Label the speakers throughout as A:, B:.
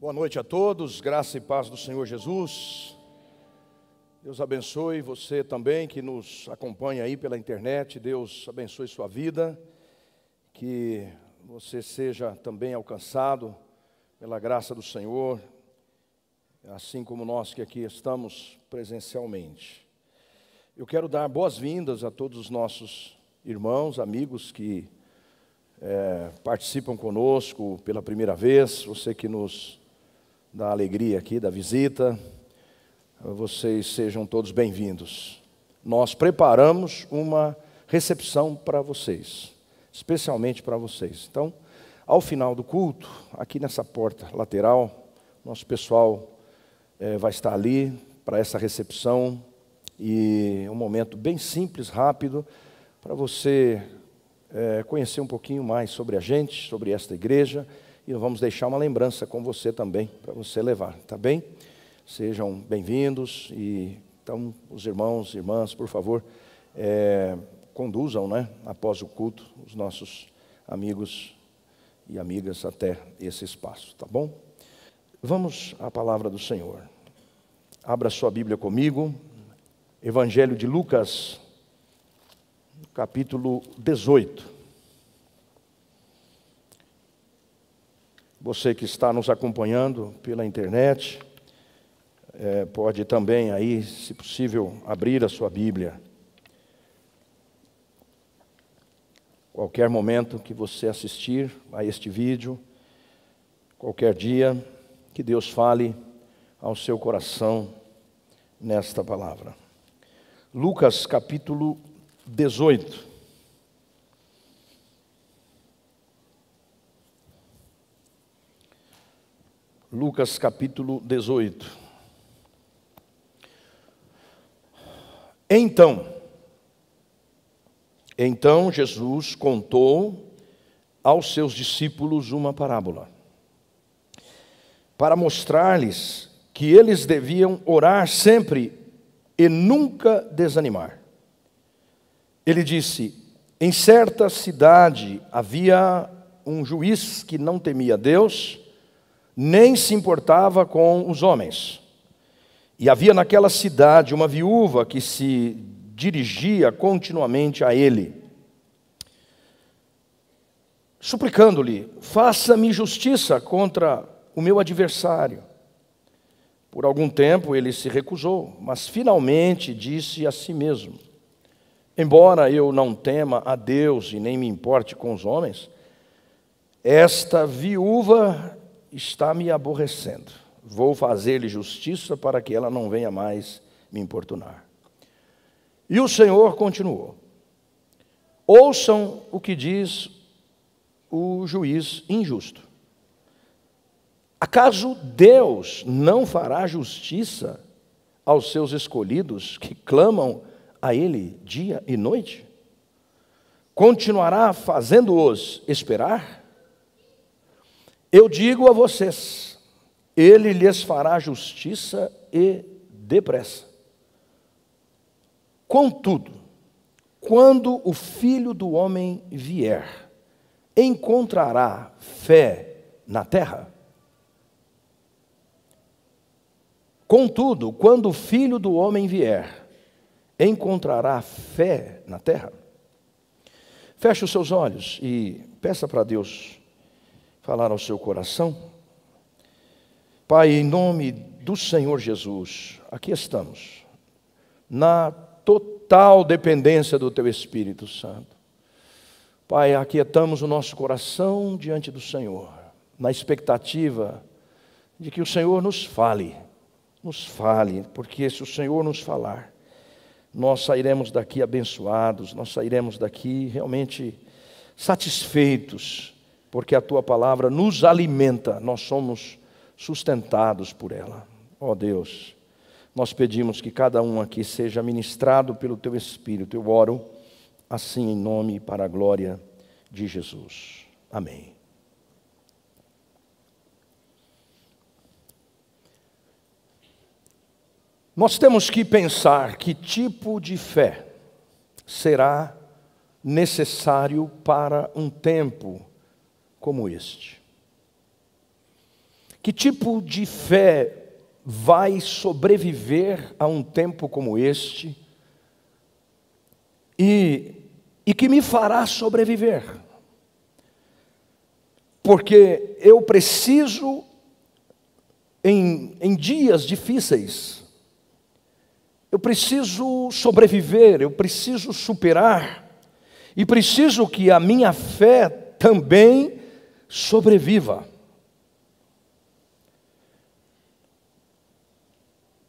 A: Boa noite a todos, graça e paz do Senhor Jesus. Deus abençoe você também que nos acompanha aí pela internet. Deus abençoe sua vida, que você seja também alcançado pela graça do Senhor, assim como nós que aqui estamos presencialmente. Eu quero dar boas-vindas a todos os nossos irmãos, amigos que é, participam conosco pela primeira vez, você que nos da alegria aqui, da visita. Vocês sejam todos bem-vindos. Nós preparamos uma recepção para vocês, especialmente para vocês. Então, ao final do culto, aqui nessa porta lateral, nosso pessoal é, vai estar ali para essa recepção e um momento bem simples, rápido, para você é, conhecer um pouquinho mais sobre a gente, sobre esta igreja e vamos deixar uma lembrança com você também, para você levar, tá bem? Sejam bem-vindos e então os irmãos e irmãs, por favor, é, conduzam, né, após o culto, os nossos amigos e amigas até esse espaço, tá bom? Vamos à palavra do Senhor. Abra sua Bíblia comigo, Evangelho de Lucas, capítulo 18. Você que está nos acompanhando pela internet, é, pode também aí, se possível, abrir a sua Bíblia. Qualquer momento que você assistir a este vídeo, qualquer dia, que Deus fale ao seu coração nesta palavra. Lucas capítulo 18. Lucas capítulo 18. Então, então Jesus contou aos seus discípulos uma parábola, para mostrar-lhes que eles deviam orar sempre e nunca desanimar. Ele disse: Em certa cidade havia um juiz que não temia Deus nem se importava com os homens. E havia naquela cidade uma viúva que se dirigia continuamente a ele, suplicando-lhe: Faça-me justiça contra o meu adversário. Por algum tempo ele se recusou, mas finalmente disse a si mesmo: Embora eu não tema a Deus e nem me importe com os homens, esta viúva está me aborrecendo. Vou fazer-lhe justiça para que ela não venha mais me importunar. E o Senhor continuou: Ouçam o que diz o juiz injusto. Acaso Deus não fará justiça aos seus escolhidos que clamam a Ele dia e noite? Continuará fazendo-os esperar? Eu digo a vocês: ele lhes fará justiça e depressa. Contudo, quando o filho do homem vier, encontrará fé na terra? Contudo, quando o filho do homem vier, encontrará fé na terra? Feche os seus olhos e peça para Deus falar ao seu coração? Pai, em nome do Senhor Jesus, aqui estamos, na total dependência do Teu Espírito Santo. Pai, aquietamos o nosso coração diante do Senhor, na expectativa de que o Senhor nos fale, nos fale, porque se o Senhor nos falar, nós sairemos daqui abençoados, nós sairemos daqui realmente satisfeitos porque a tua palavra nos alimenta, nós somos sustentados por ela. Ó oh Deus, nós pedimos que cada um aqui seja ministrado pelo teu Espírito. Eu oro assim em nome e para a glória de Jesus. Amém. Nós temos que pensar que tipo de fé será necessário para um tempo como este. Que tipo de fé vai sobreviver a um tempo como este e, e que me fará sobreviver? Porque eu preciso, em, em dias difíceis, eu preciso sobreviver, eu preciso superar, e preciso que a minha fé também sobreviva.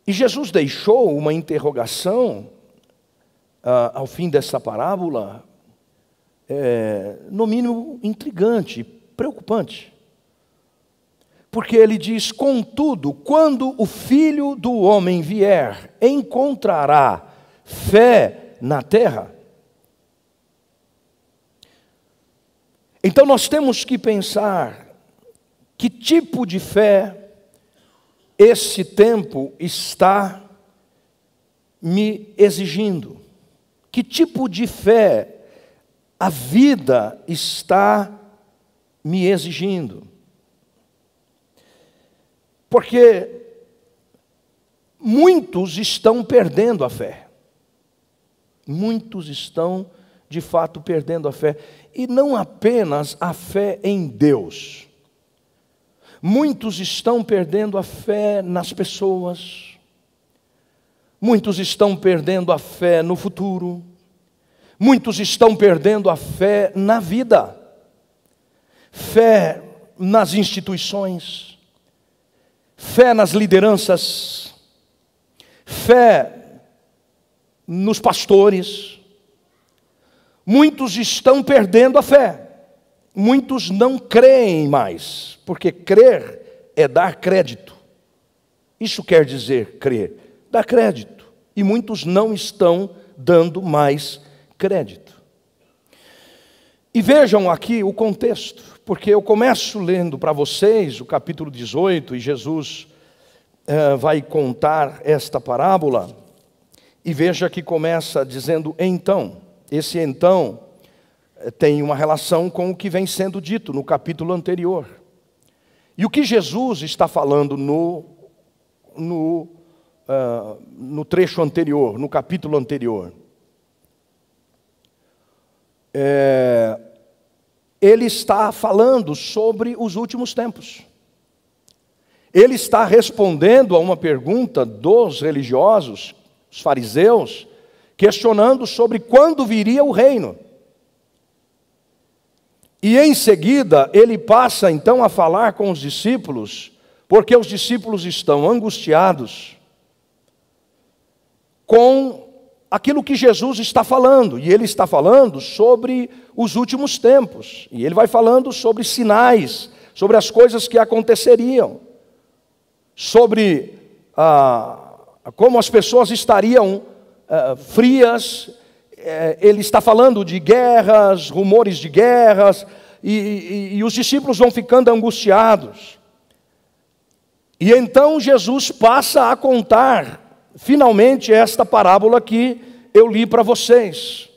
A: E Jesus deixou uma interrogação ah, ao fim dessa parábola, é, no mínimo intrigante, preocupante. Porque ele diz: Contudo, quando o filho do homem vier, encontrará fé na terra? Então nós temos que pensar que tipo de fé esse tempo está me exigindo? Que tipo de fé a vida está me exigindo? Porque muitos estão perdendo a fé. Muitos estão, de fato, perdendo a fé. E não apenas a fé em Deus. Muitos estão perdendo a fé nas pessoas. Muitos estão perdendo a fé no futuro. Muitos estão perdendo a fé na vida. Fé nas instituições fé nas lideranças, fé nos pastores. Muitos estão perdendo a fé, muitos não creem mais, porque crer é dar crédito. Isso quer dizer crer, dar crédito, e muitos não estão dando mais crédito. E vejam aqui o contexto porque eu começo lendo para vocês o capítulo 18 e Jesus uh, vai contar esta parábola. E veja que começa dizendo então. Esse então eh, tem uma relação com o que vem sendo dito no capítulo anterior. E o que Jesus está falando no, no, uh, no trecho anterior, no capítulo anterior? É, ele está falando sobre os últimos tempos. Ele está respondendo a uma pergunta dos religiosos, os fariseus, questionando sobre quando viria o reino. E em seguida, ele passa então a falar com os discípulos, porque os discípulos estão angustiados com aquilo que Jesus está falando, e ele está falando sobre os últimos tempos, e ele vai falando sobre sinais, sobre as coisas que aconteceriam, sobre ah, como as pessoas estariam ah, frias, eh, ele está falando de guerras, rumores de guerras, e, e, e os discípulos vão ficando angustiados. E então Jesus passa a contar finalmente esta parábola que eu li para vocês.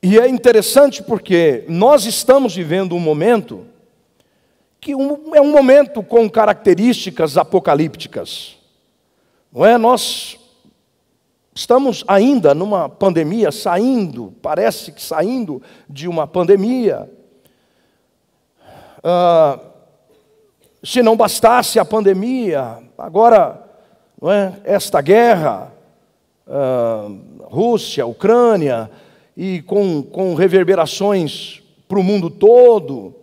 A: E é interessante porque nós estamos vivendo um momento que é um momento com características apocalípticas. Não é? Nós estamos ainda numa pandemia, saindo, parece que saindo de uma pandemia. Ah, se não bastasse a pandemia, agora não é? esta guerra, uh, Rússia, Ucrânia, e com, com reverberações para o mundo todo,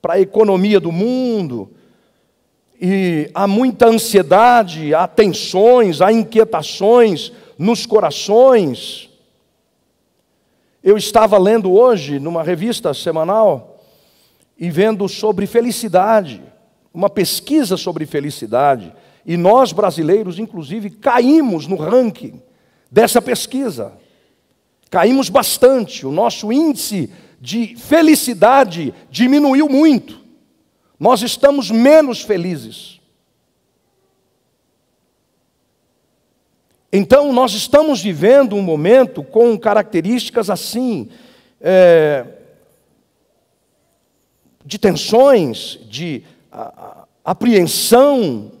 A: para a economia do mundo, e há muita ansiedade, há tensões, há inquietações nos corações. Eu estava lendo hoje, numa revista semanal, e vendo sobre felicidade, uma pesquisa sobre felicidade. E nós, brasileiros, inclusive, caímos no ranking dessa pesquisa. Caímos bastante, o nosso índice de felicidade diminuiu muito. Nós estamos menos felizes. Então, nós estamos vivendo um momento com características assim, é, de tensões, de a, a apreensão.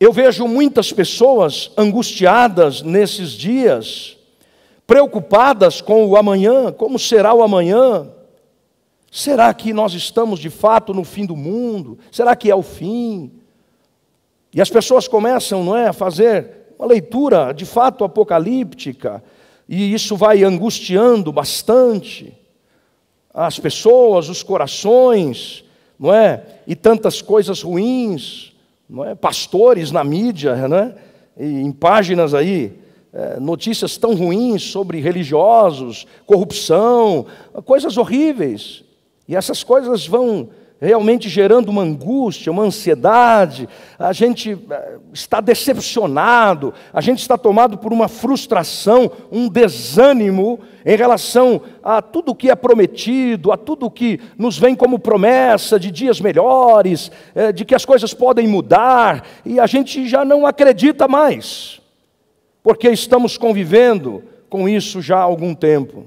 A: Eu vejo muitas pessoas angustiadas nesses dias, preocupadas com o amanhã, como será o amanhã? Será que nós estamos de fato no fim do mundo? Será que é o fim? E as pessoas começam, não é, a fazer uma leitura de fato apocalíptica, e isso vai angustiando bastante as pessoas, os corações, não é? E tantas coisas ruins, não é? Pastores na mídia, não é? E em páginas aí, é, notícias tão ruins sobre religiosos, corrupção, coisas horríveis. E essas coisas vão realmente gerando uma angústia, uma ansiedade, a gente eh, está decepcionado, a gente está tomado por uma frustração, um desânimo em relação a tudo que é prometido, a tudo que nos vem como promessa de dias melhores, eh, de que as coisas podem mudar, e a gente já não acredita mais, porque estamos convivendo com isso já há algum tempo.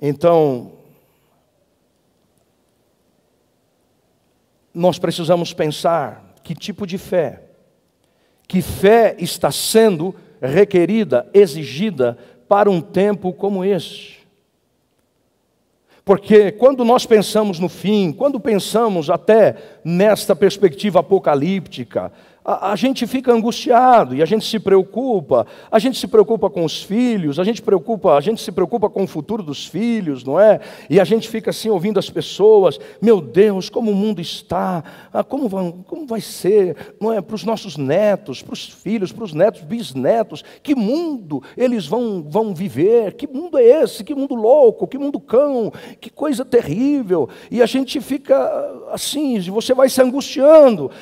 A: Então, nós precisamos pensar que tipo de fé, que fé está sendo requerida, exigida para um tempo como este. Porque quando nós pensamos no fim, quando pensamos até nesta perspectiva apocalíptica, a, a, gente fica angustiado e a gente se preocupa, a gente se preocupa com os filhos, a gente preocupa, a gente se preocupa com o futuro dos filhos, não é? E a gente fica assim ouvindo as pessoas, meu Deus, como o mundo está, ah, como, vai, como vai ser, não é? Para os nossos netos, para os filhos, para os netos, bisnetos, que mundo eles vão, vão viver? Que mundo é esse? Que mundo louco? Que mundo cão? Que coisa terrível! E a gente fica assim, você vai se angustiando,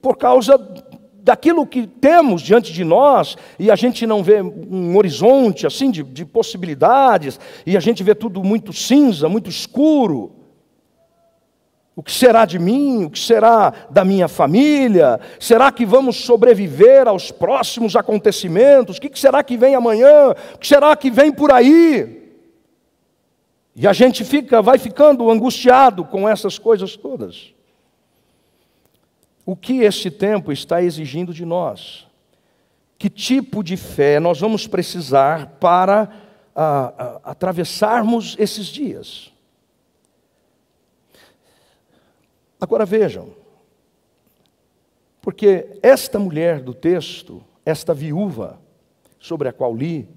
A: por causa daquilo que temos diante de nós, e a gente não vê um horizonte assim de, de possibilidades, e a gente vê tudo muito cinza, muito escuro. O que será de mim? O que será da minha família? Será que vamos sobreviver aos próximos acontecimentos? O que será que vem amanhã? O que será que vem por aí? E a gente fica, vai ficando angustiado com essas coisas todas. O que este tempo está exigindo de nós? Que tipo de fé nós vamos precisar para a, a, atravessarmos esses dias? Agora vejam, porque esta mulher do texto, esta viúva sobre a qual li,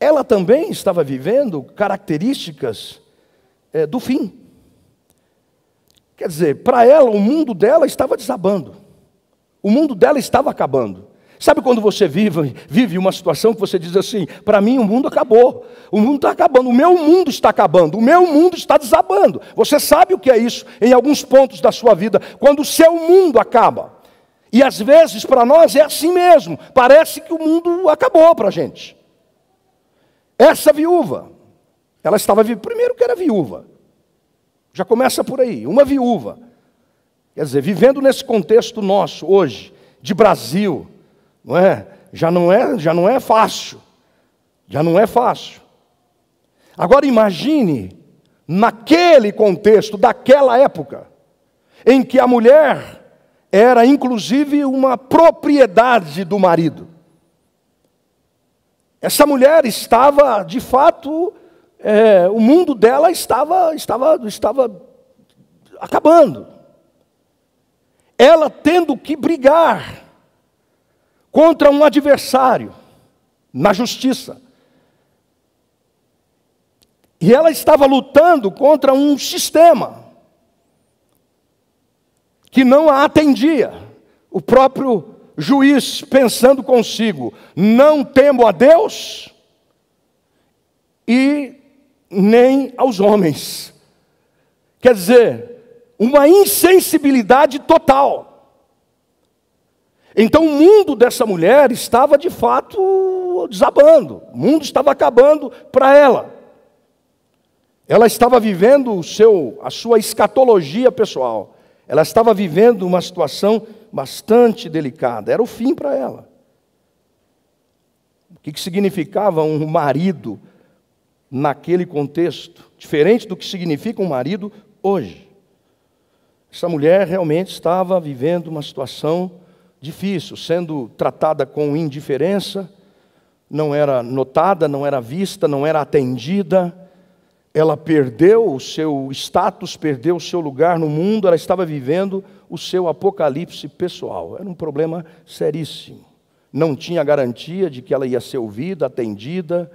A: ela também estava vivendo características é, do fim. Quer dizer, para ela, o mundo dela estava desabando. O mundo dela estava acabando. Sabe quando você vive, vive uma situação que você diz assim: para mim o mundo acabou, o mundo está acabando, o meu mundo está acabando, o meu mundo está desabando. Você sabe o que é isso em alguns pontos da sua vida, quando o seu mundo acaba. E às vezes para nós é assim mesmo, parece que o mundo acabou para a gente. Essa viúva, ela estava, primeiro que era viúva, já começa por aí, uma viúva. Quer dizer, vivendo nesse contexto nosso hoje, de Brasil, não é? Já não é, já não é fácil. Já não é fácil. Agora imagine naquele contexto daquela época, em que a mulher era inclusive uma propriedade do marido. Essa mulher estava, de fato, é, o mundo dela estava, estava, estava acabando. Ela tendo que brigar contra um adversário na justiça. E ela estava lutando contra um sistema que não a atendia. O próprio juiz pensando consigo: não temo a Deus e nem aos homens. Quer dizer, uma insensibilidade total. Então o mundo dessa mulher estava de fato desabando, o mundo estava acabando para ela. Ela estava vivendo o seu, a sua escatologia pessoal. Ela estava vivendo uma situação bastante delicada. Era o fim para ela. O que, que significava um marido naquele contexto, diferente do que significa um marido hoje. Essa mulher realmente estava vivendo uma situação difícil, sendo tratada com indiferença, não era notada, não era vista, não era atendida. Ela perdeu o seu status, perdeu o seu lugar no mundo, ela estava vivendo o seu apocalipse pessoal. Era um problema seríssimo. Não tinha garantia de que ela ia ser ouvida, atendida,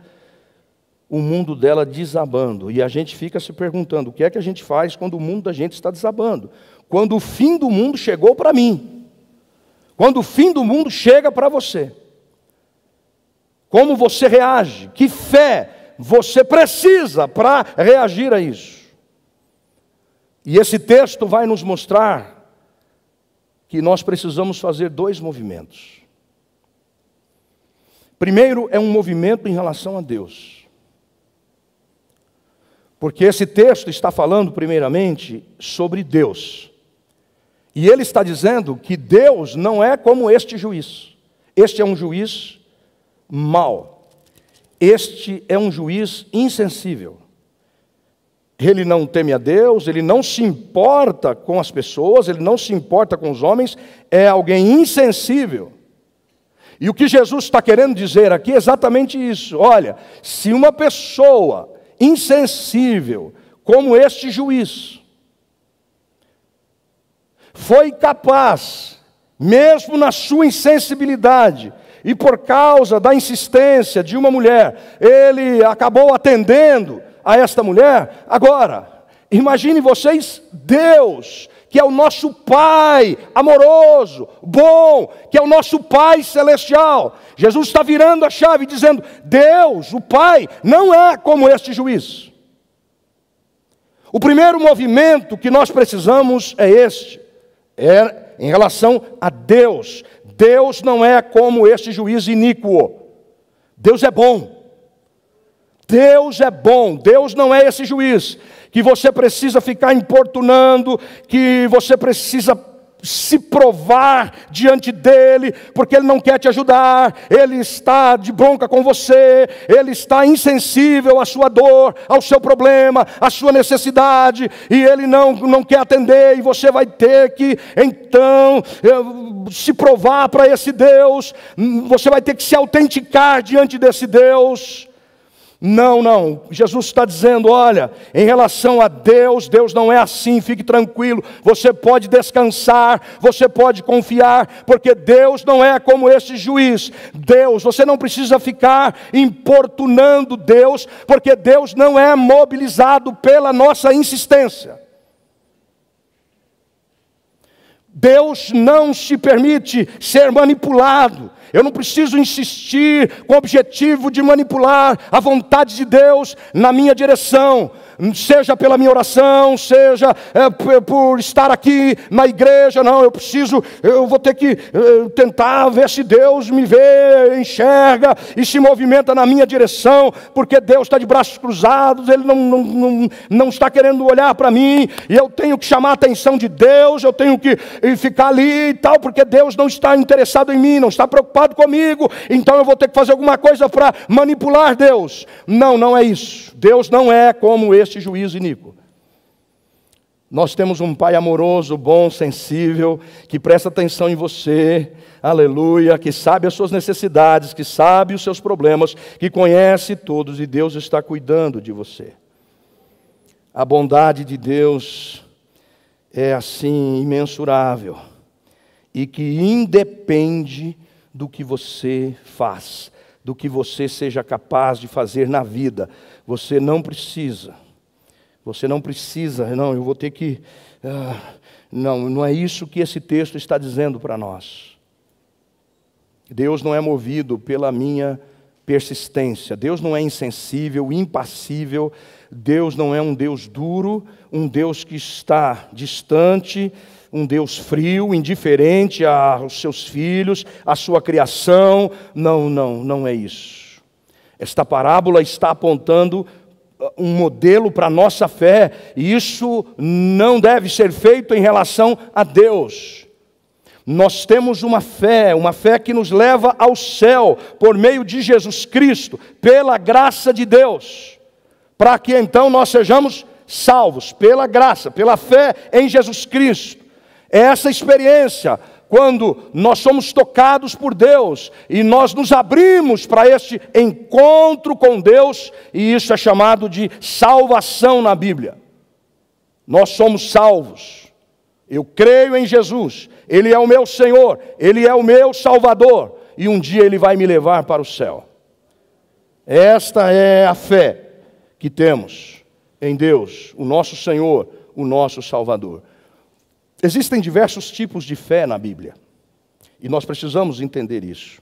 A: o mundo dela desabando. E a gente fica se perguntando: o que é que a gente faz quando o mundo da gente está desabando? Quando o fim do mundo chegou para mim. Quando o fim do mundo chega para você. Como você reage? Que fé você precisa para reagir a isso? E esse texto vai nos mostrar que nós precisamos fazer dois movimentos. Primeiro é um movimento em relação a Deus. Porque esse texto está falando, primeiramente, sobre Deus. E ele está dizendo que Deus não é como este juiz. Este é um juiz mau. Este é um juiz insensível. Ele não teme a Deus, ele não se importa com as pessoas, ele não se importa com os homens, é alguém insensível. E o que Jesus está querendo dizer aqui é exatamente isso. Olha, se uma pessoa insensível como este juiz foi capaz, mesmo na sua insensibilidade, e por causa da insistência de uma mulher, ele acabou atendendo a esta mulher. Agora, imagine vocês, Deus, que é o nosso Pai amoroso, bom, que é o nosso Pai celestial. Jesus está virando a chave dizendo: Deus, o Pai, não é como este juiz. O primeiro movimento que nós precisamos é este, é em relação a Deus. Deus não é como este juiz iníquo. Deus é bom. Deus é bom, Deus não é esse juiz que você precisa ficar importunando, que você precisa se provar diante dele, porque ele não quer te ajudar, ele está de bronca com você, ele está insensível à sua dor, ao seu problema, à sua necessidade, e ele não, não quer atender, e você vai ter que então eh, se provar para esse Deus, você vai ter que se autenticar diante desse Deus. Não, não. Jesus está dizendo: olha, em relação a Deus, Deus não é assim, fique tranquilo. Você pode descansar, você pode confiar, porque Deus não é como esse juiz. Deus, você não precisa ficar importunando Deus, porque Deus não é mobilizado pela nossa insistência. Deus não se permite ser manipulado. Eu não preciso insistir com o objetivo de manipular a vontade de Deus na minha direção seja pela minha oração, seja é, por estar aqui na igreja, não, eu preciso, eu vou ter que é, tentar ver se Deus me vê, enxerga e se movimenta na minha direção, porque Deus está de braços cruzados, Ele não, não, não, não está querendo olhar para mim, e eu tenho que chamar a atenção de Deus, eu tenho que ficar ali e tal, porque Deus não está interessado em mim, não está preocupado comigo, então eu vou ter que fazer alguma coisa para manipular Deus. Não, não é isso. Deus não é como esse este juízo iníquo. Nós temos um Pai amoroso, bom, sensível, que presta atenção em você, aleluia, que sabe as suas necessidades, que sabe os seus problemas, que conhece todos e Deus está cuidando de você. A bondade de Deus é assim imensurável e que independe do que você faz, do que você seja capaz de fazer na vida. Você não precisa você não precisa, não, eu vou ter que. Uh, não, não é isso que esse texto está dizendo para nós. Deus não é movido pela minha persistência. Deus não é insensível, impassível. Deus não é um Deus duro, um Deus que está distante, um Deus frio, indiferente aos seus filhos, à sua criação. Não, não, não é isso. Esta parábola está apontando um modelo para a nossa fé, e isso não deve ser feito em relação a Deus. Nós temos uma fé, uma fé que nos leva ao céu por meio de Jesus Cristo, pela graça de Deus. para que então nós sejamos salvos pela graça, pela fé em Jesus Cristo. É essa experiência quando nós somos tocados por Deus e nós nos abrimos para este encontro com Deus, e isso é chamado de salvação na Bíblia. Nós somos salvos. Eu creio em Jesus, Ele é o meu Senhor, Ele é o meu Salvador, e um dia Ele vai me levar para o céu. Esta é a fé que temos em Deus, o nosso Senhor, o nosso Salvador. Existem diversos tipos de fé na Bíblia, e nós precisamos entender isso.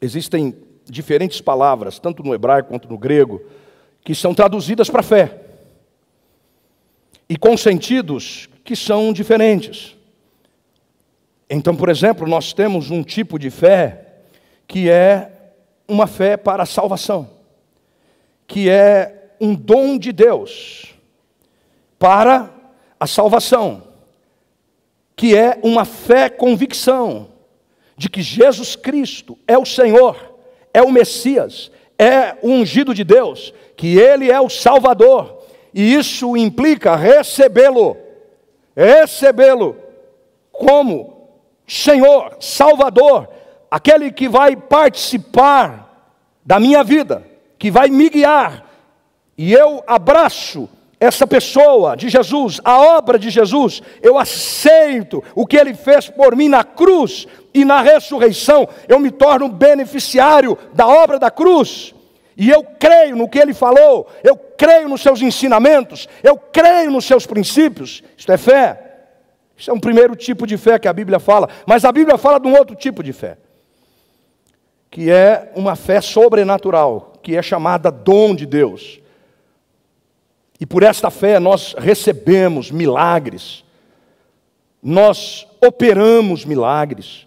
A: Existem diferentes palavras, tanto no hebraico quanto no grego, que são traduzidas para fé, e com sentidos que são diferentes. Então, por exemplo, nós temos um tipo de fé que é uma fé para a salvação, que é um dom de Deus para a salvação, que é uma fé convicção de que Jesus Cristo é o Senhor, é o Messias, é o ungido de Deus, que Ele é o Salvador, e isso implica recebê-lo, recebê-lo como Senhor, Salvador, aquele que vai participar da minha vida, que vai me guiar, e eu abraço essa pessoa de Jesus, a obra de Jesus, eu aceito o que ele fez por mim na cruz e na ressurreição, eu me torno beneficiário da obra da cruz. E eu creio no que ele falou, eu creio nos seus ensinamentos, eu creio nos seus princípios. Isto é fé. Isso é um primeiro tipo de fé que a Bíblia fala, mas a Bíblia fala de um outro tipo de fé que é uma fé sobrenatural, que é chamada dom de Deus. E por esta fé nós recebemos milagres, nós operamos milagres,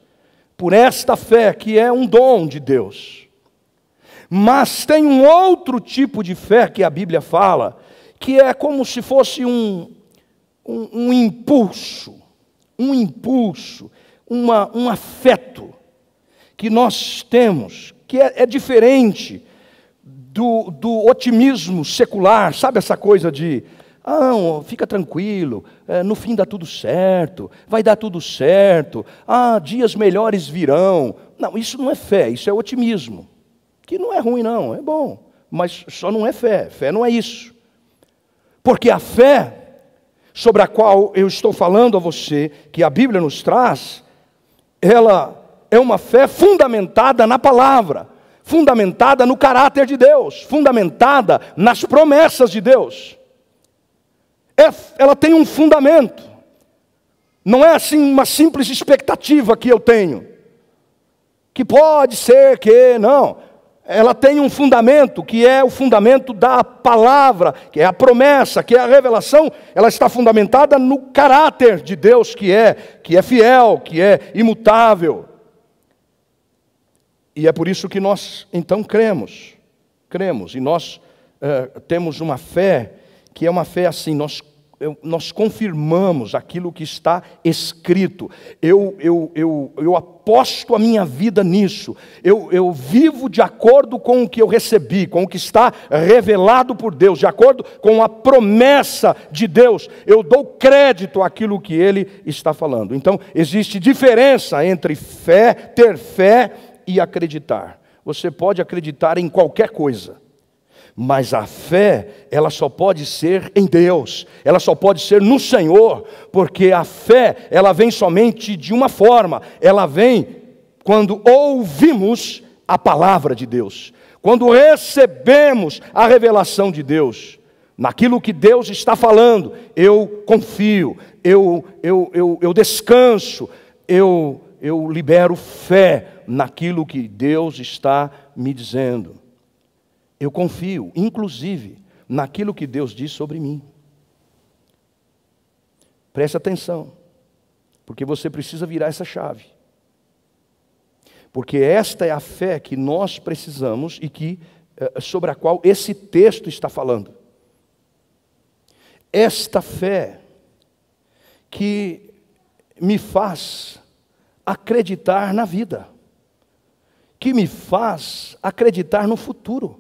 A: por esta fé que é um dom de Deus. Mas tem um outro tipo de fé que a Bíblia fala, que é como se fosse um, um, um impulso, um impulso, uma, um afeto que nós temos, que é, é diferente do, do, otimismo secular, sabe essa coisa de, ah, fica tranquilo, é, no fim dá tudo certo, vai dar tudo certo, ah, dias melhores virão. Não, isso não é fé, isso é otimismo, que não é ruim, não, é bom, mas só não é fé, fé não é isso. Porque a fé, sobre a qual eu estou falando a você, que a Bíblia nos traz, ela é uma fé fundamentada na palavra, fundamentada no caráter de Deus, fundamentada nas promessas de Deus. É, ela tem um fundamento, não é assim uma simples expectativa que eu tenho, que pode ser que, não, ela tem um fundamento, que é o fundamento da palavra, que é a promessa, que é a revelação, ela está fundamentada no caráter de Deus que é, que é fiel, que é imutável. E é por isso que nós então cremos, cremos, e nós uh, temos uma fé que é uma fé assim, nós, eu, nós confirmamos aquilo que está escrito, eu, eu, eu, eu aposto a minha vida nisso, eu, eu vivo de acordo com o que eu recebi, com o que está revelado por Deus, de acordo com a promessa de Deus, eu dou crédito àquilo que Ele está falando. Então, existe diferença entre fé, ter fé e acreditar. Você pode acreditar em qualquer coisa, mas a fé, ela só pode ser em Deus, ela só pode ser no Senhor, porque a fé, ela vem somente de uma forma, ela vem quando ouvimos a palavra de Deus, quando recebemos a revelação de Deus, naquilo que Deus está falando, eu confio, eu, eu, eu, eu descanso, eu, eu libero fé, naquilo que Deus está me dizendo. Eu confio, inclusive, naquilo que Deus diz sobre mim. Preste atenção, porque você precisa virar essa chave. Porque esta é a fé que nós precisamos e que eh, sobre a qual esse texto está falando. Esta fé que me faz acreditar na vida que me faz acreditar no futuro,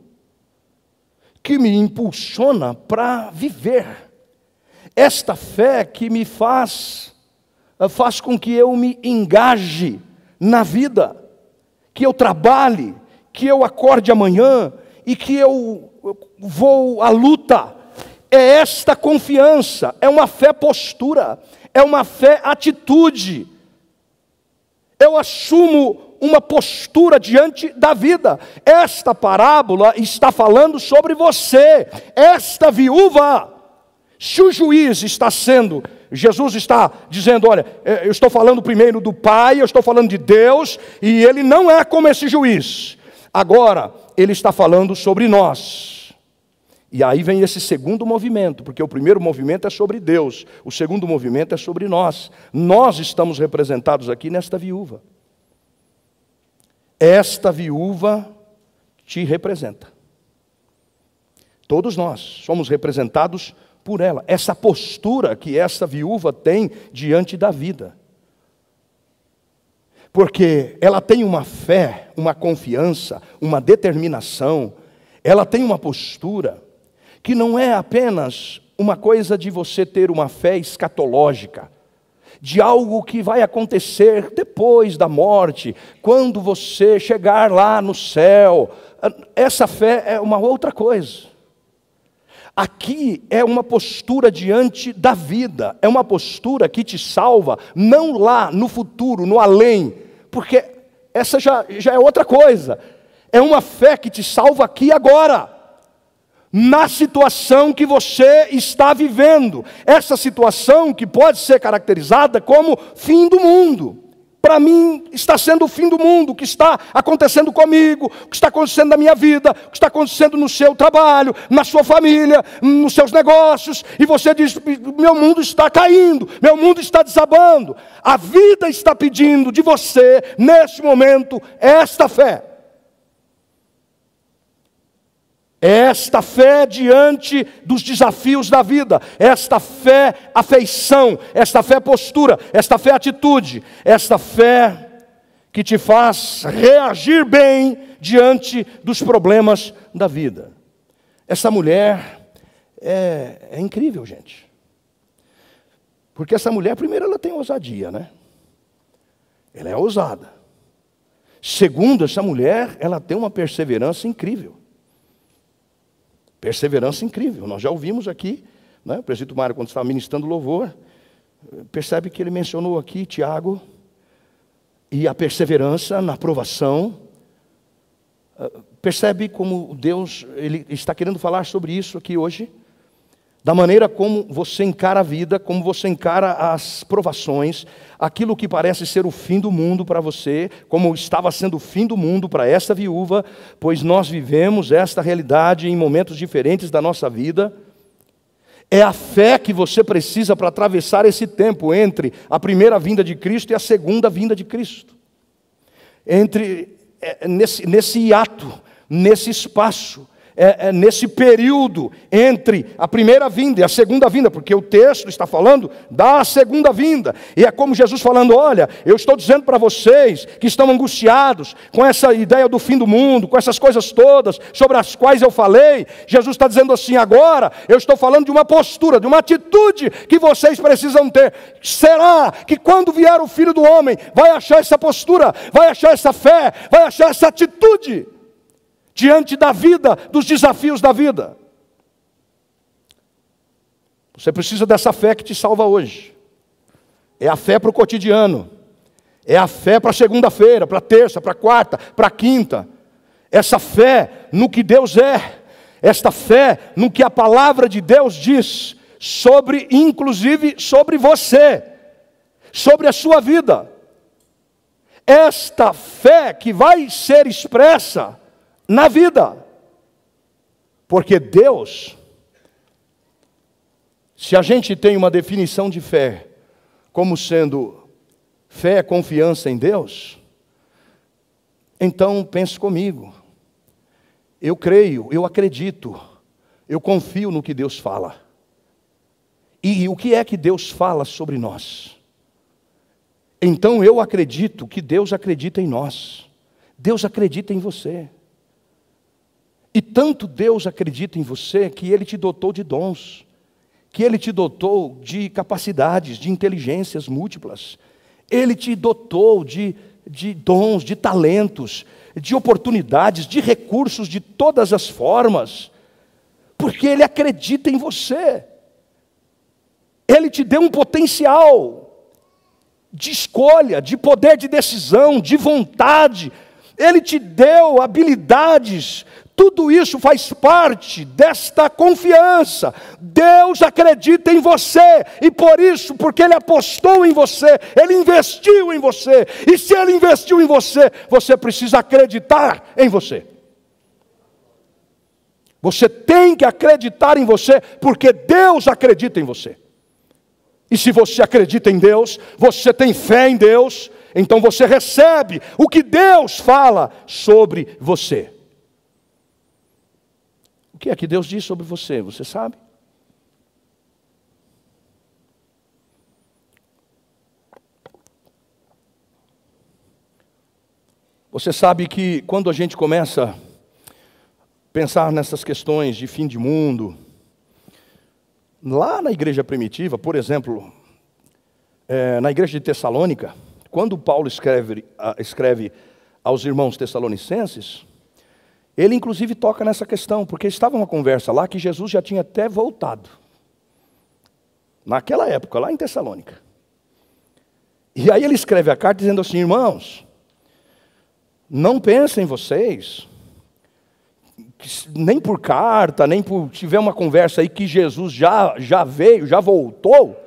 A: que me impulsiona para viver. Esta fé que me faz faz com que eu me engaje na vida, que eu trabalhe, que eu acorde amanhã e que eu vou à luta. É esta confiança, é uma fé postura, é uma fé atitude. Eu assumo uma postura diante da vida. Esta parábola está falando sobre você, esta viúva. Se o juiz está sendo, Jesus está dizendo: olha, é, eu estou falando primeiro do Pai, eu estou falando de Deus, e ele não é como esse juiz. Agora, ele está falando sobre nós. E aí vem esse segundo movimento, porque o primeiro movimento é sobre Deus, o segundo movimento é sobre nós. Nós estamos representados aqui nesta viúva. Esta viúva te representa. Todos nós somos representados por ela. Essa postura que essa viúva tem diante da vida. Porque ela tem uma fé, uma confiança, uma determinação, ela tem uma postura que não é apenas uma coisa de você ter uma fé escatológica, de algo que vai acontecer depois da morte, quando você chegar lá no céu. Essa fé é uma outra coisa. Aqui é uma postura diante da vida, é uma postura que te salva, não lá no futuro, no além, porque essa já, já é outra coisa. É uma fé que te salva aqui agora, na situação que você está vivendo. Essa situação que pode ser caracterizada como fim do mundo para mim está sendo o fim do mundo, o que está acontecendo comigo, o que está acontecendo na minha vida, o que está acontecendo no seu trabalho, na sua família, nos seus negócios, e você diz: meu mundo está caindo, meu mundo está desabando. A vida está pedindo de você, neste momento, esta fé. Esta fé diante dos desafios da vida, esta fé afeição, esta fé postura, esta fé atitude, esta fé que te faz reagir bem diante dos problemas da vida. Essa mulher é, é incrível, gente. Porque essa mulher, primeiro, ela tem ousadia, né? Ela é ousada. Segundo, essa mulher, ela tem uma perseverança incrível. Perseverança incrível. Nós já ouvimos aqui, né? o presidente Mário, quando estava ministrando louvor, percebe que ele mencionou aqui Tiago e a perseverança na aprovação. Ah, percebe como Deus ele está querendo falar sobre isso aqui hoje? Da maneira como você encara a vida, como você encara as provações, aquilo que parece ser o fim do mundo para você, como estava sendo o fim do mundo para esta viúva, pois nós vivemos esta realidade em momentos diferentes da nossa vida. É a fé que você precisa para atravessar esse tempo entre a primeira vinda de Cristo e a segunda vinda de Cristo. Entre é, nesse, nesse hiato, nesse espaço, é, é, nesse período entre a primeira vinda e a segunda vinda, porque o texto está falando da segunda vinda, e é como Jesus falando: olha, eu estou dizendo para vocês que estão angustiados com essa ideia do fim do mundo, com essas coisas todas sobre as quais eu falei, Jesus está dizendo assim: agora eu estou falando de uma postura, de uma atitude que vocês precisam ter. Será que quando vier o filho do homem, vai achar essa postura, vai achar essa fé, vai achar essa atitude? Diante da vida, dos desafios da vida. Você precisa dessa fé que te salva hoje. É a fé para o cotidiano. É a fé para segunda-feira, para terça, para quarta, para quinta. Essa fé no que Deus é. Esta fé no que a palavra de Deus diz sobre, inclusive, sobre você, sobre a sua vida. Esta fé que vai ser expressa na vida. Porque Deus, se a gente tem uma definição de fé como sendo fé é confiança em Deus, então pense comigo. Eu creio, eu acredito, eu confio no que Deus fala. E o que é que Deus fala sobre nós? Então eu acredito que Deus acredita em nós. Deus acredita em você. E tanto Deus acredita em você que Ele te dotou de dons, que Ele te dotou de capacidades, de inteligências múltiplas, Ele te dotou de, de dons, de talentos, de oportunidades, de recursos de todas as formas, porque Ele acredita em você. Ele te deu um potencial de escolha, de poder de decisão, de vontade. Ele te deu habilidades. Tudo isso faz parte desta confiança. Deus acredita em você e por isso, porque Ele apostou em você, Ele investiu em você. E se Ele investiu em você, você precisa acreditar em você. Você tem que acreditar em você, porque Deus acredita em você. E se você acredita em Deus, você tem fé em Deus, então você recebe o que Deus fala sobre você. Que é que Deus diz sobre você? Você sabe? Você sabe que quando a gente começa a pensar nessas questões de fim de mundo, Lá na igreja primitiva, por exemplo, é, na igreja de Tessalônica, quando Paulo escreve, escreve aos irmãos tessalonicenses, ele inclusive toca nessa questão, porque estava uma conversa lá que Jesus já tinha até voltado. Naquela época, lá em Tessalônica. E aí ele escreve a carta dizendo assim: irmãos, não pensem vocês nem por carta, nem por tiver uma conversa aí que Jesus já, já veio, já voltou,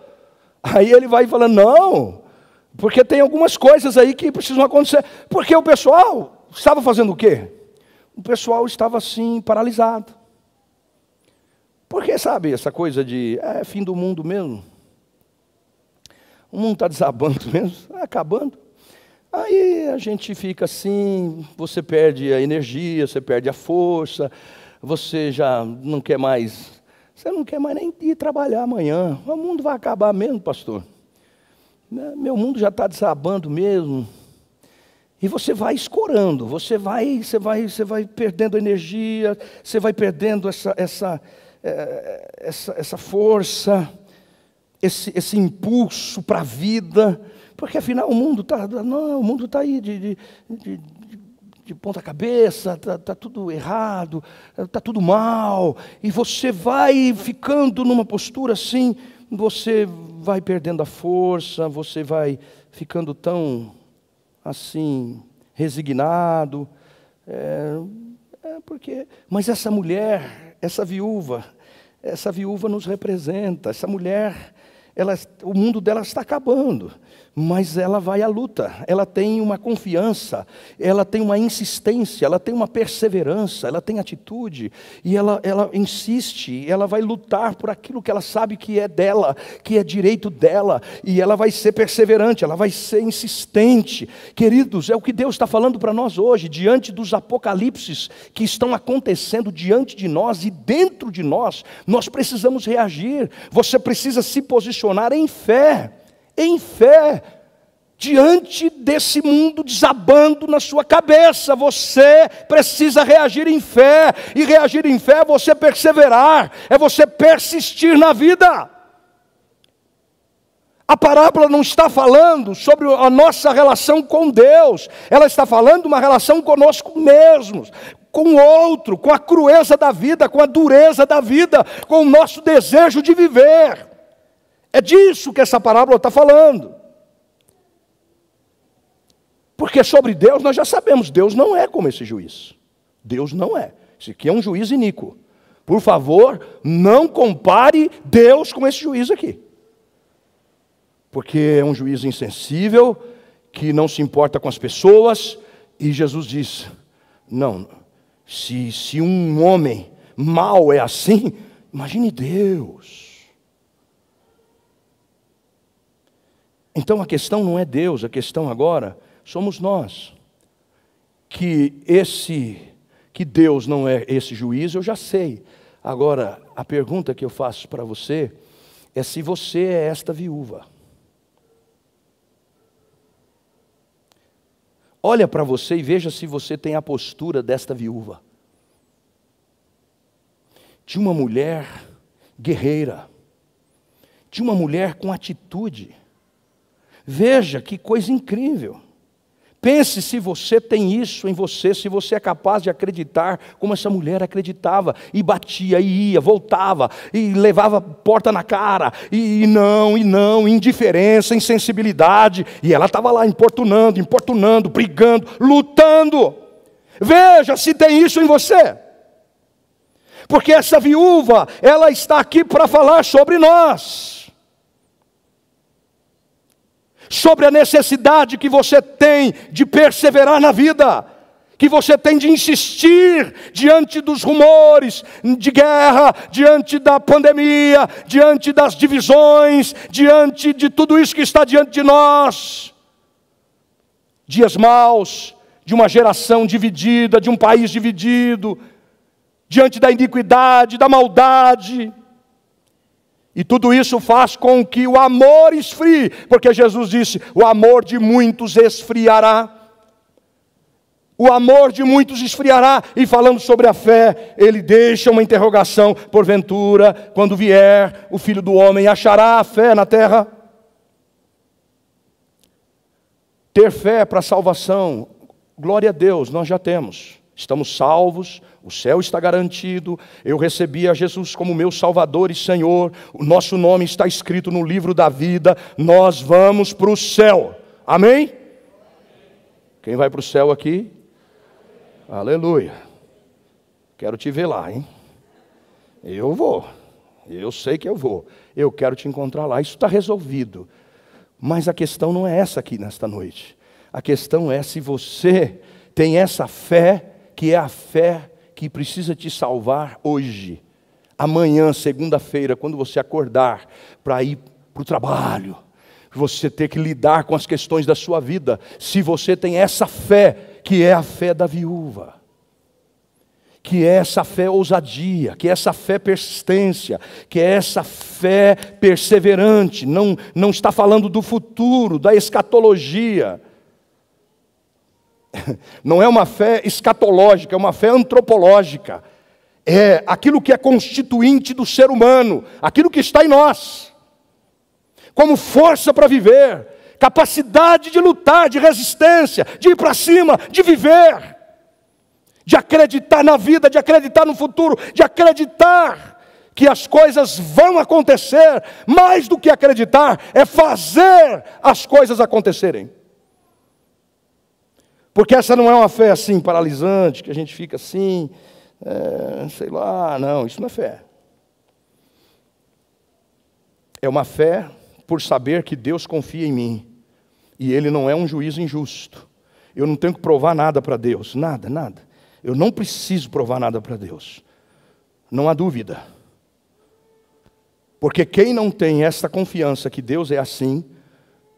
A: aí ele vai falando, não, porque tem algumas coisas aí que precisam acontecer. Porque o pessoal estava fazendo o quê? O pessoal estava assim, paralisado. Porque, sabe, essa coisa de é fim do mundo mesmo. O mundo está desabando mesmo, está acabando. Aí a gente fica assim, você perde a energia, você perde a força, você já não quer mais, você não quer mais nem ir trabalhar amanhã. O mundo vai acabar mesmo, pastor. Meu mundo já está desabando mesmo. E você vai escorando, você vai, você vai, você vai perdendo energia, você vai perdendo essa, essa, é, essa, essa força, esse, esse impulso para a vida. Porque afinal o mundo está. Não, o mundo está aí de, de, de, de ponta cabeça, está tá tudo errado, está tudo mal. E você vai ficando numa postura assim, você vai perdendo a força, você vai ficando tão assim, resignado. É, é porque, mas essa mulher, essa viúva, essa viúva nos representa, essa mulher, ela, o mundo dela está acabando mas ela vai à luta, ela tem uma confiança, ela tem uma insistência, ela tem uma perseverança, ela tem atitude, e ela, ela insiste, ela vai lutar por aquilo que ela sabe que é dela, que é direito dela, e ela vai ser perseverante, ela vai ser insistente. Queridos, é o que Deus está falando para nós hoje, diante dos apocalipses que estão acontecendo diante de nós e dentro de nós, nós precisamos reagir, você precisa se posicionar em fé em fé, diante desse mundo desabando na sua cabeça. Você precisa reagir em fé, e reagir em fé é você perseverar, é você persistir na vida. A parábola não está falando sobre a nossa relação com Deus, ela está falando uma relação conosco mesmos, com o outro, com a crueza da vida, com a dureza da vida, com o nosso desejo de viver. É disso que essa parábola está falando. Porque sobre Deus nós já sabemos, Deus não é como esse juiz. Deus não é. Esse aqui é um juiz iníquo. Por favor, não compare Deus com esse juiz aqui. Porque é um juiz insensível, que não se importa com as pessoas, e Jesus diz: não, se, se um homem mau é assim, imagine Deus. Então a questão não é Deus, a questão agora somos nós. Que esse que Deus não é esse juiz, eu já sei. Agora, a pergunta que eu faço para você é se você é esta viúva. Olha para você e veja se você tem a postura desta viúva. De uma mulher guerreira, de uma mulher com atitude. Veja que coisa incrível. Pense se você tem isso em você, se você é capaz de acreditar como essa mulher acreditava, e batia, e ia, voltava, e levava porta na cara, e, e não, e não, indiferença, insensibilidade, e ela estava lá importunando, importunando, brigando, lutando. Veja se tem isso em você. Porque essa viúva, ela está aqui para falar sobre nós sobre a necessidade que você tem de perseverar na vida, que você tem de insistir diante dos rumores de guerra, diante da pandemia, diante das divisões, diante de tudo isso que está diante de nós. Dias maus, de uma geração dividida, de um país dividido, diante da iniquidade, da maldade. E tudo isso faz com que o amor esfrie, porque Jesus disse: o amor de muitos esfriará. O amor de muitos esfriará. E falando sobre a fé, ele deixa uma interrogação: porventura, quando vier o filho do homem, achará a fé na terra? Ter fé para salvação, glória a Deus, nós já temos. Estamos salvos, o céu está garantido, eu recebi a Jesus como meu Salvador e Senhor, o nosso nome está escrito no livro da vida, nós vamos para o céu, amém? Quem vai para o céu aqui? Aleluia, quero te ver lá, hein? Eu vou, eu sei que eu vou, eu quero te encontrar lá, isso está resolvido, mas a questão não é essa aqui nesta noite, a questão é se você tem essa fé, que é a fé que precisa te salvar hoje, amanhã, segunda-feira, quando você acordar para ir para o trabalho, você ter que lidar com as questões da sua vida, se você tem essa fé, que é a fé da viúva, que é essa fé ousadia, que é essa fé persistência, que é essa fé perseverante, não, não está falando do futuro, da escatologia, não é uma fé escatológica, é uma fé antropológica. É aquilo que é constituinte do ser humano, aquilo que está em nós, como força para viver, capacidade de lutar, de resistência, de ir para cima, de viver, de acreditar na vida, de acreditar no futuro, de acreditar que as coisas vão acontecer, mais do que acreditar, é fazer as coisas acontecerem. Porque essa não é uma fé assim paralisante, que a gente fica assim, é, sei lá, não, isso não é fé. É uma fé por saber que Deus confia em mim e Ele não é um juiz injusto. Eu não tenho que provar nada para Deus, nada, nada. Eu não preciso provar nada para Deus. Não há dúvida. Porque quem não tem essa confiança que Deus é assim,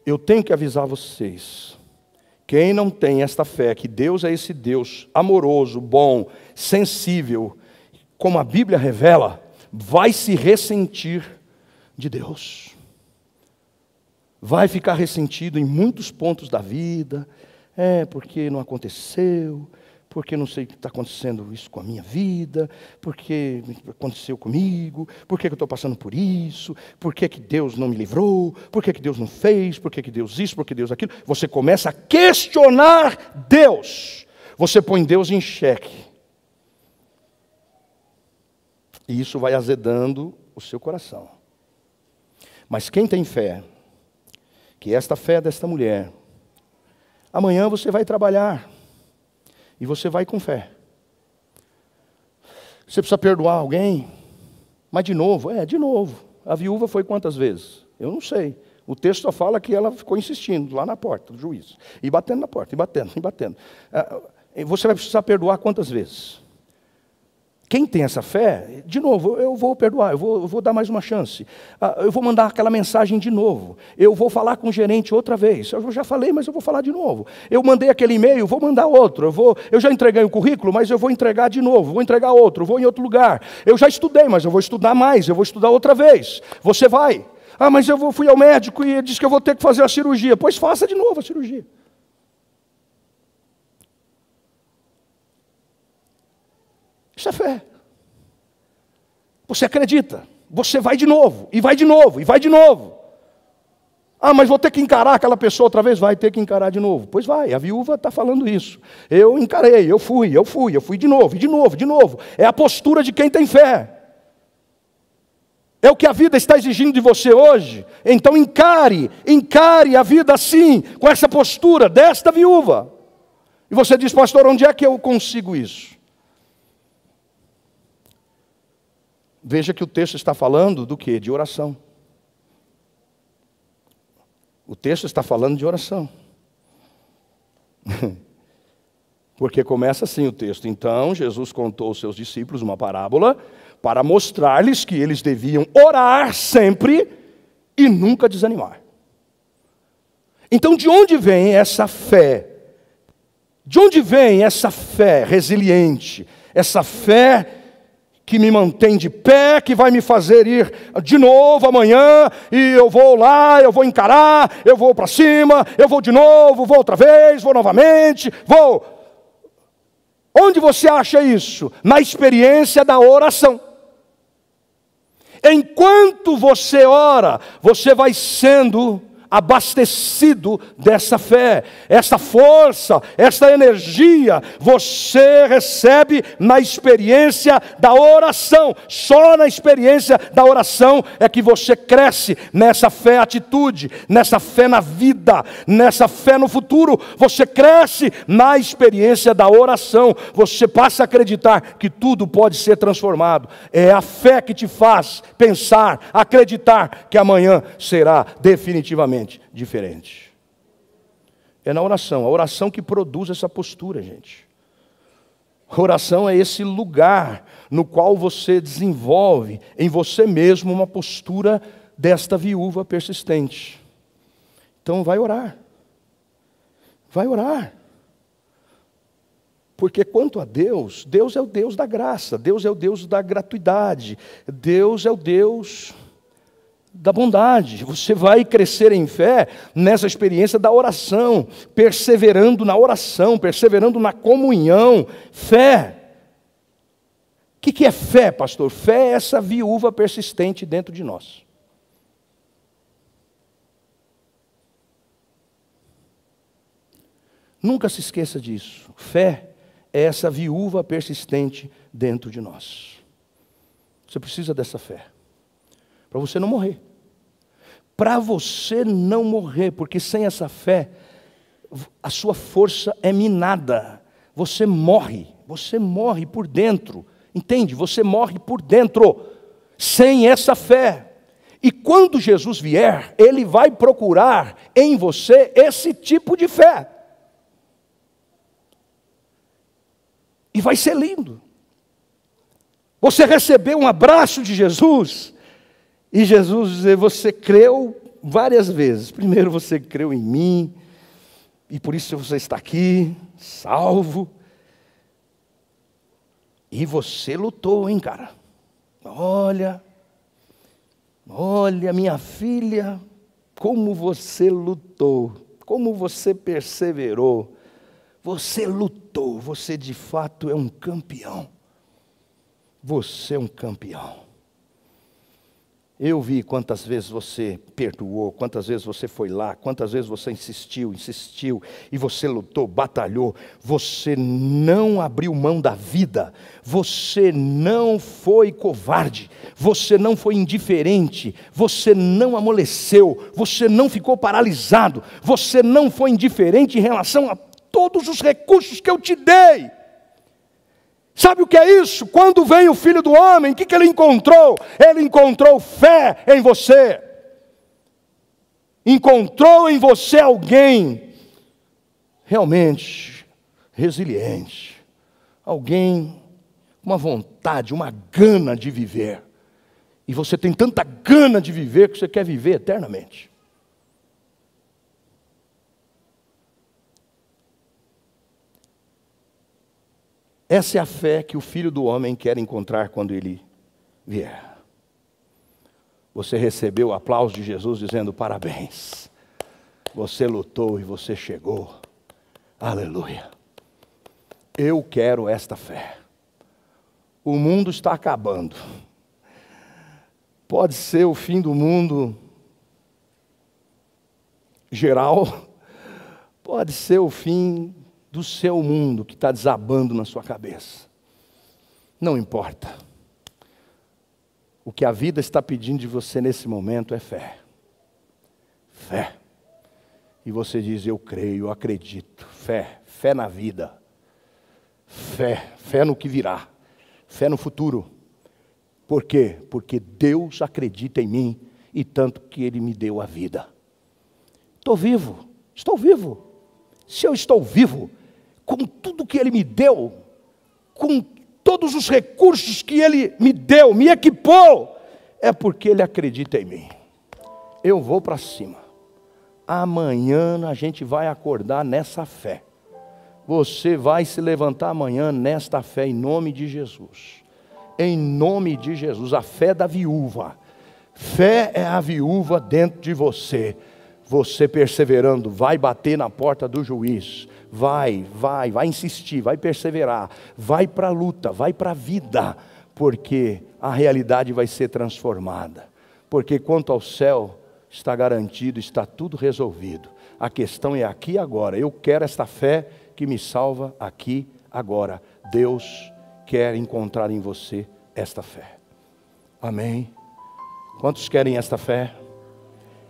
A: eu tenho que avisar vocês. Quem não tem esta fé que Deus é esse Deus amoroso, bom, sensível, como a Bíblia revela, vai se ressentir de Deus. Vai ficar ressentido em muitos pontos da vida. É, porque não aconteceu, porque não sei o que está acontecendo isso com a minha vida, porque aconteceu comigo, por que eu estou passando por isso, por que, que Deus não me livrou, por que, que Deus não fez, por que, que Deus isso, por que Deus aquilo. Você começa a questionar Deus, você põe Deus em xeque. E isso vai azedando o seu coração. Mas quem tem fé, que esta fé desta mulher, amanhã você vai trabalhar, e você vai com fé. Você precisa perdoar alguém, mas de novo, é, de novo. A viúva foi quantas vezes? Eu não sei. O texto só fala que ela ficou insistindo lá na porta do juiz, e batendo na porta, e batendo, e batendo. Ah, você vai precisar perdoar quantas vezes? Quem tem essa fé, de novo, eu vou perdoar, eu vou, eu vou dar mais uma chance. Ah, eu vou mandar aquela mensagem de novo. Eu vou falar com o gerente outra vez. Eu já falei, mas eu vou falar de novo. Eu mandei aquele e-mail, vou mandar outro. Eu, vou, eu já entreguei o currículo, mas eu vou entregar de novo. Vou entregar outro, vou em outro lugar. Eu já estudei, mas eu vou estudar mais. Eu vou estudar outra vez. Você vai. Ah, mas eu fui ao médico e ele disse que eu vou ter que fazer a cirurgia. Pois faça de novo a cirurgia. Isso é fé. Você acredita, você vai de novo, e vai de novo, e vai de novo. Ah, mas vou ter que encarar aquela pessoa outra vez? Vai ter que encarar de novo. Pois vai, a viúva está falando isso. Eu encarei, eu fui, eu fui, eu fui de novo, de novo, de novo. É a postura de quem tem fé. É o que a vida está exigindo de você hoje. Então encare, encare a vida assim, com essa postura desta viúva. E você diz, pastor, onde é que eu consigo isso? Veja que o texto está falando do que? De oração. O texto está falando de oração. Porque começa assim o texto. Então Jesus contou aos seus discípulos uma parábola para mostrar-lhes que eles deviam orar sempre e nunca desanimar. Então, de onde vem essa fé? De onde vem essa fé resiliente? Essa fé que me mantém de pé, que vai me fazer ir de novo amanhã, e eu vou lá, eu vou encarar, eu vou para cima, eu vou de novo, vou outra vez, vou novamente, vou. Onde você acha isso? Na experiência da oração. Enquanto você ora, você vai sendo abastecido dessa fé, essa força, essa energia, você recebe na experiência da oração. Só na experiência da oração é que você cresce nessa fé atitude, nessa fé na vida, nessa fé no futuro. Você cresce na experiência da oração. Você passa a acreditar que tudo pode ser transformado. É a fé que te faz pensar, acreditar que amanhã será definitivamente diferente. É na oração, a oração que produz essa postura, gente. Oração é esse lugar no qual você desenvolve em você mesmo uma postura desta viúva persistente. Então vai orar. Vai orar. Porque quanto a Deus, Deus é o Deus da graça, Deus é o Deus da gratuidade, Deus é o Deus da bondade. Você vai crescer em fé nessa experiência da oração, perseverando na oração, perseverando na comunhão. Fé. O que, é fé, pastor? Fé é essa viúva persistente dentro de nós. Nunca se esqueça disso. Fé é essa viúva persistente dentro de nós. Você precisa dessa fé para você não morrer. Para você não morrer, porque sem essa fé, a sua força é minada. Você morre, você morre por dentro. Entende? Você morre por dentro, sem essa fé. E quando Jesus vier, ele vai procurar em você esse tipo de fé. E vai ser lindo. Você recebeu um abraço de Jesus, e Jesus dizer: Você creu várias vezes. Primeiro, você creu em mim, e por isso você está aqui, salvo. E você lutou, hein, cara? Olha, olha, minha filha, como você lutou, como você perseverou. Você lutou, você de fato é um campeão. Você é um campeão. Eu vi quantas vezes você perdoou, quantas vezes você foi lá, quantas vezes você insistiu, insistiu, e você lutou, batalhou. Você não abriu mão da vida, você não foi covarde, você não foi indiferente, você não amoleceu, você não ficou paralisado, você não foi indiferente em relação a todos os recursos que eu te dei. Sabe o que é isso? Quando vem o filho do homem, o que, que ele encontrou? Ele encontrou fé em você. Encontrou em você alguém realmente resiliente. Alguém com uma vontade, uma gana de viver. E você tem tanta gana de viver que você quer viver eternamente. Essa é a fé que o filho do homem quer encontrar quando ele vier. Você recebeu o aplauso de Jesus dizendo: parabéns, você lutou e você chegou. Aleluia. Eu quero esta fé. o mundo está acabando. Pode ser o fim do mundo geral, pode ser o fim do seu mundo que está desabando na sua cabeça. Não importa. O que a vida está pedindo de você nesse momento é fé. Fé. E você diz: Eu creio, eu acredito. Fé, fé na vida. Fé, fé no que virá. Fé no futuro. Por quê? Porque Deus acredita em mim e tanto que Ele me deu a vida. Estou vivo, estou vivo. Se eu estou vivo, com tudo que Ele me deu, com todos os recursos que Ele me deu, me equipou, é porque Ele acredita em mim. Eu vou para cima. Amanhã a gente vai acordar nessa fé. Você vai se levantar amanhã nesta fé, em nome de Jesus. Em nome de Jesus, a fé da viúva. Fé é a viúva dentro de você. Você perseverando, vai bater na porta do juiz vai, vai, vai insistir, vai perseverar, vai para a luta, vai para a vida, porque a realidade vai ser transformada. Porque quanto ao céu, está garantido, está tudo resolvido. A questão é aqui e agora. Eu quero esta fé que me salva aqui agora. Deus quer encontrar em você esta fé. Amém. Quantos querem esta fé?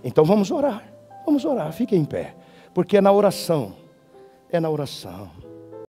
A: Então vamos orar. Vamos orar. Fiquem em pé. Porque é na oração é na oração.